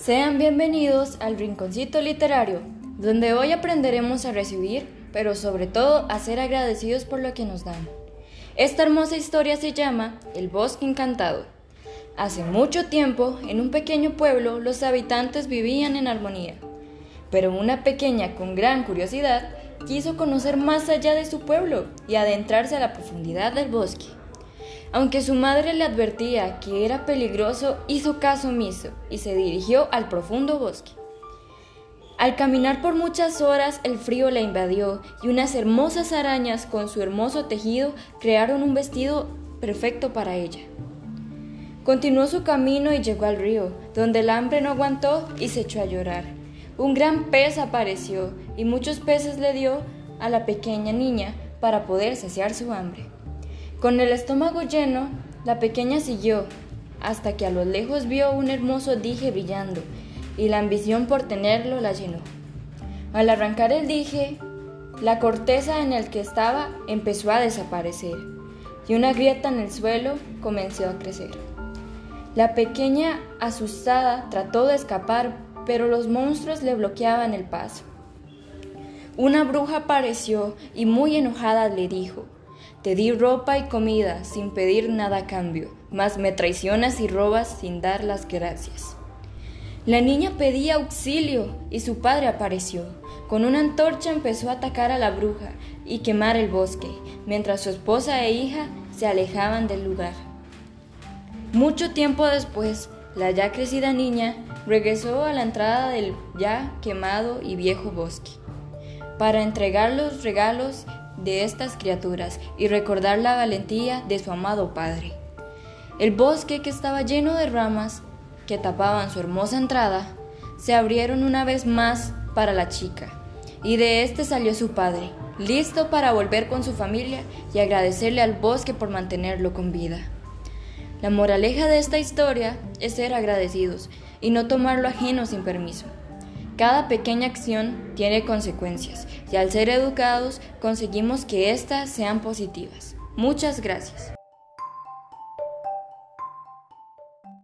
Sean bienvenidos al Rinconcito Literario, donde hoy aprenderemos a recibir, pero sobre todo a ser agradecidos por lo que nos dan. Esta hermosa historia se llama El Bosque Encantado. Hace mucho tiempo, en un pequeño pueblo, los habitantes vivían en armonía. Pero una pequeña con gran curiosidad quiso conocer más allá de su pueblo y adentrarse a la profundidad del bosque. Aunque su madre le advertía que era peligroso, hizo caso omiso y se dirigió al profundo bosque. Al caminar por muchas horas el frío la invadió y unas hermosas arañas con su hermoso tejido crearon un vestido perfecto para ella. Continuó su camino y llegó al río, donde el hambre no aguantó y se echó a llorar. Un gran pez apareció y muchos peces le dio a la pequeña niña para poder saciar su hambre. Con el estómago lleno, la pequeña siguió, hasta que a lo lejos vio un hermoso dije brillando, y la ambición por tenerlo la llenó. Al arrancar el dije, la corteza en el que estaba empezó a desaparecer, y una grieta en el suelo comenzó a crecer. La pequeña, asustada, trató de escapar, pero los monstruos le bloqueaban el paso. Una bruja apareció y muy enojada le dijo, te di ropa y comida sin pedir nada a cambio, mas me traicionas y robas sin dar las gracias. La niña pedía auxilio y su padre apareció. Con una antorcha empezó a atacar a la bruja y quemar el bosque, mientras su esposa e hija se alejaban del lugar. Mucho tiempo después, la ya crecida niña regresó a la entrada del ya quemado y viejo bosque para entregar los regalos de estas criaturas y recordar la valentía de su amado padre. El bosque que estaba lleno de ramas que tapaban su hermosa entrada, se abrieron una vez más para la chica, y de este salió su padre, listo para volver con su familia y agradecerle al bosque por mantenerlo con vida. La moraleja de esta historia es ser agradecidos y no tomar lo ajeno sin permiso. Cada pequeña acción tiene consecuencias y al ser educados conseguimos que éstas sean positivas. Muchas gracias.